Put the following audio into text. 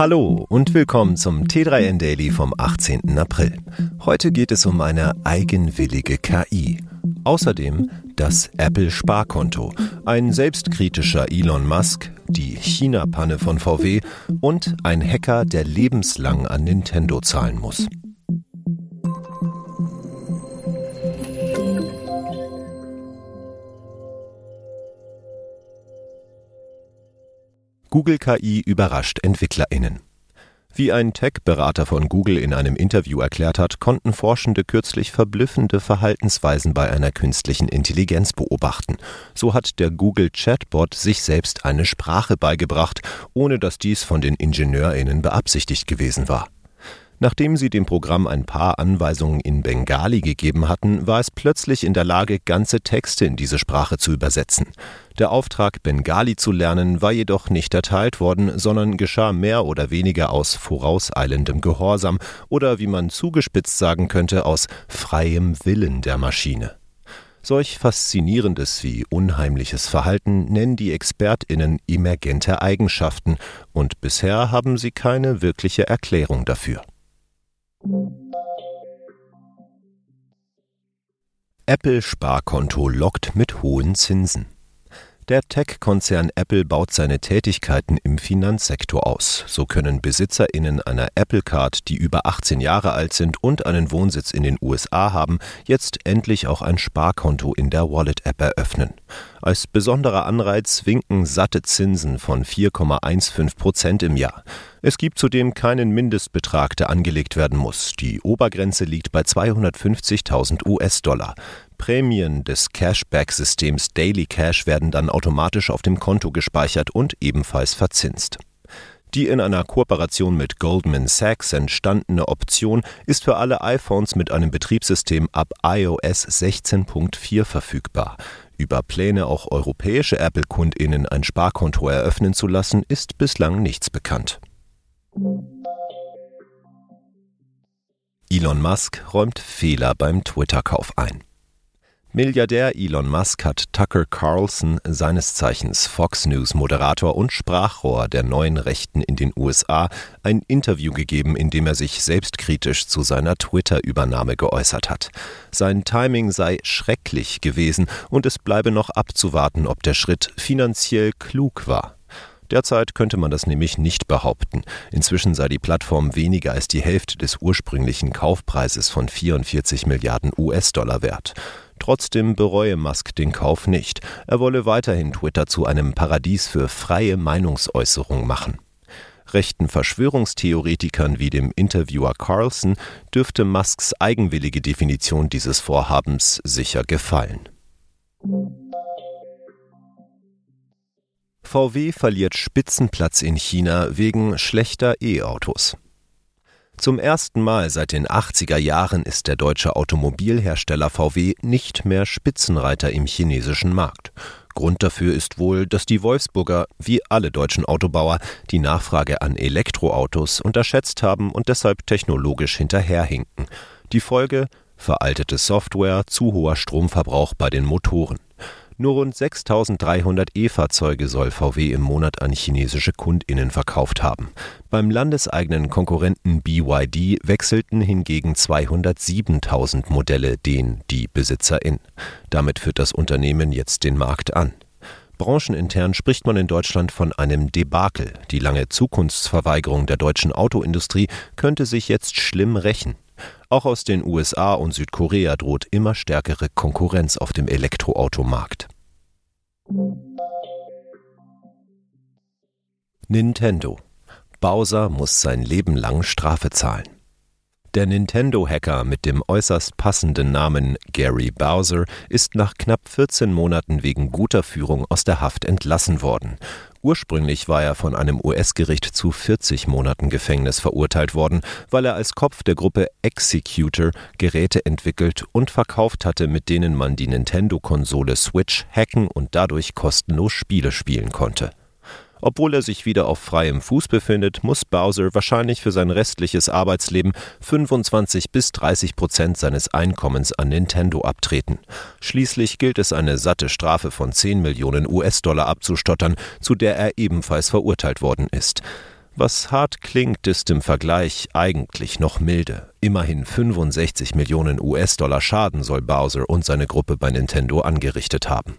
Hallo und willkommen zum T3N Daily vom 18. April. Heute geht es um eine eigenwillige KI. Außerdem das Apple Sparkonto, ein selbstkritischer Elon Musk, die China-Panne von VW und ein Hacker, der lebenslang an Nintendo zahlen muss. Google KI überrascht EntwicklerInnen. Wie ein Tech-Berater von Google in einem Interview erklärt hat, konnten Forschende kürzlich verblüffende Verhaltensweisen bei einer künstlichen Intelligenz beobachten. So hat der Google Chatbot sich selbst eine Sprache beigebracht, ohne dass dies von den IngenieurInnen beabsichtigt gewesen war. Nachdem sie dem Programm ein paar Anweisungen in Bengali gegeben hatten, war es plötzlich in der Lage, ganze Texte in diese Sprache zu übersetzen. Der Auftrag, Bengali zu lernen, war jedoch nicht erteilt worden, sondern geschah mehr oder weniger aus vorauseilendem Gehorsam oder, wie man zugespitzt sagen könnte, aus freiem Willen der Maschine. Solch faszinierendes wie unheimliches Verhalten nennen die Expertinnen emergente Eigenschaften, und bisher haben sie keine wirkliche Erklärung dafür. Apple Sparkonto lockt mit hohen Zinsen. Der Tech-Konzern Apple baut seine Tätigkeiten im Finanzsektor aus. So können BesitzerInnen einer Apple Card, die über 18 Jahre alt sind und einen Wohnsitz in den USA haben, jetzt endlich auch ein Sparkonto in der Wallet-App eröffnen. Als besonderer Anreiz winken satte Zinsen von 4,15 Prozent im Jahr. Es gibt zudem keinen Mindestbetrag, der angelegt werden muss. Die Obergrenze liegt bei 250.000 US-Dollar. Prämien des Cashback-Systems Daily Cash werden dann automatisch auf dem Konto gespeichert und ebenfalls verzinst. Die in einer Kooperation mit Goldman Sachs entstandene Option ist für alle iPhones mit einem Betriebssystem ab iOS 16.4 verfügbar. Über Pläne, auch europäische Apple-KundInnen ein Sparkonto eröffnen zu lassen, ist bislang nichts bekannt. Elon Musk räumt Fehler beim Twitter-Kauf ein. Milliardär Elon Musk hat Tucker Carlson, seines Zeichens Fox News Moderator und Sprachrohr der neuen Rechten in den USA, ein Interview gegeben, in dem er sich selbstkritisch zu seiner Twitter-Übernahme geäußert hat. Sein Timing sei schrecklich gewesen und es bleibe noch abzuwarten, ob der Schritt finanziell klug war. Derzeit könnte man das nämlich nicht behaupten. Inzwischen sei die Plattform weniger als die Hälfte des ursprünglichen Kaufpreises von 44 Milliarden US-Dollar wert. Trotzdem bereue Musk den Kauf nicht. Er wolle weiterhin Twitter zu einem Paradies für freie Meinungsäußerung machen. Rechten Verschwörungstheoretikern wie dem Interviewer Carlson dürfte Musks eigenwillige Definition dieses Vorhabens sicher gefallen. VW verliert Spitzenplatz in China wegen schlechter E-Autos. Zum ersten Mal seit den 80er Jahren ist der deutsche Automobilhersteller VW nicht mehr Spitzenreiter im chinesischen Markt. Grund dafür ist wohl, dass die Wolfsburger, wie alle deutschen Autobauer, die Nachfrage an Elektroautos unterschätzt haben und deshalb technologisch hinterherhinken. Die Folge veraltete Software, zu hoher Stromverbrauch bei den Motoren. Nur rund 6300 E-Fahrzeuge soll VW im Monat an chinesische Kundinnen verkauft haben. Beim landeseigenen Konkurrenten BYD wechselten hingegen 207.000 Modelle den die Besitzerin. Damit führt das Unternehmen jetzt den Markt an. Branchenintern spricht man in Deutschland von einem Debakel. Die lange Zukunftsverweigerung der deutschen Autoindustrie könnte sich jetzt schlimm rächen. Auch aus den USA und Südkorea droht immer stärkere Konkurrenz auf dem Elektroautomarkt. Nintendo. Bowser muss sein Leben lang Strafe zahlen. Der Nintendo-Hacker mit dem äußerst passenden Namen Gary Bowser ist nach knapp 14 Monaten wegen guter Führung aus der Haft entlassen worden. Ursprünglich war er von einem US-Gericht zu 40 Monaten Gefängnis verurteilt worden, weil er als Kopf der Gruppe Executor Geräte entwickelt und verkauft hatte, mit denen man die Nintendo-Konsole Switch hacken und dadurch kostenlos Spiele spielen konnte. Obwohl er sich wieder auf freiem Fuß befindet, muss Bowser wahrscheinlich für sein restliches Arbeitsleben 25 bis 30 Prozent seines Einkommens an Nintendo abtreten. Schließlich gilt es eine satte Strafe von 10 Millionen US-Dollar abzustottern, zu der er ebenfalls verurteilt worden ist. Was hart klingt, ist im Vergleich eigentlich noch milde. Immerhin 65 Millionen US-Dollar Schaden soll Bowser und seine Gruppe bei Nintendo angerichtet haben.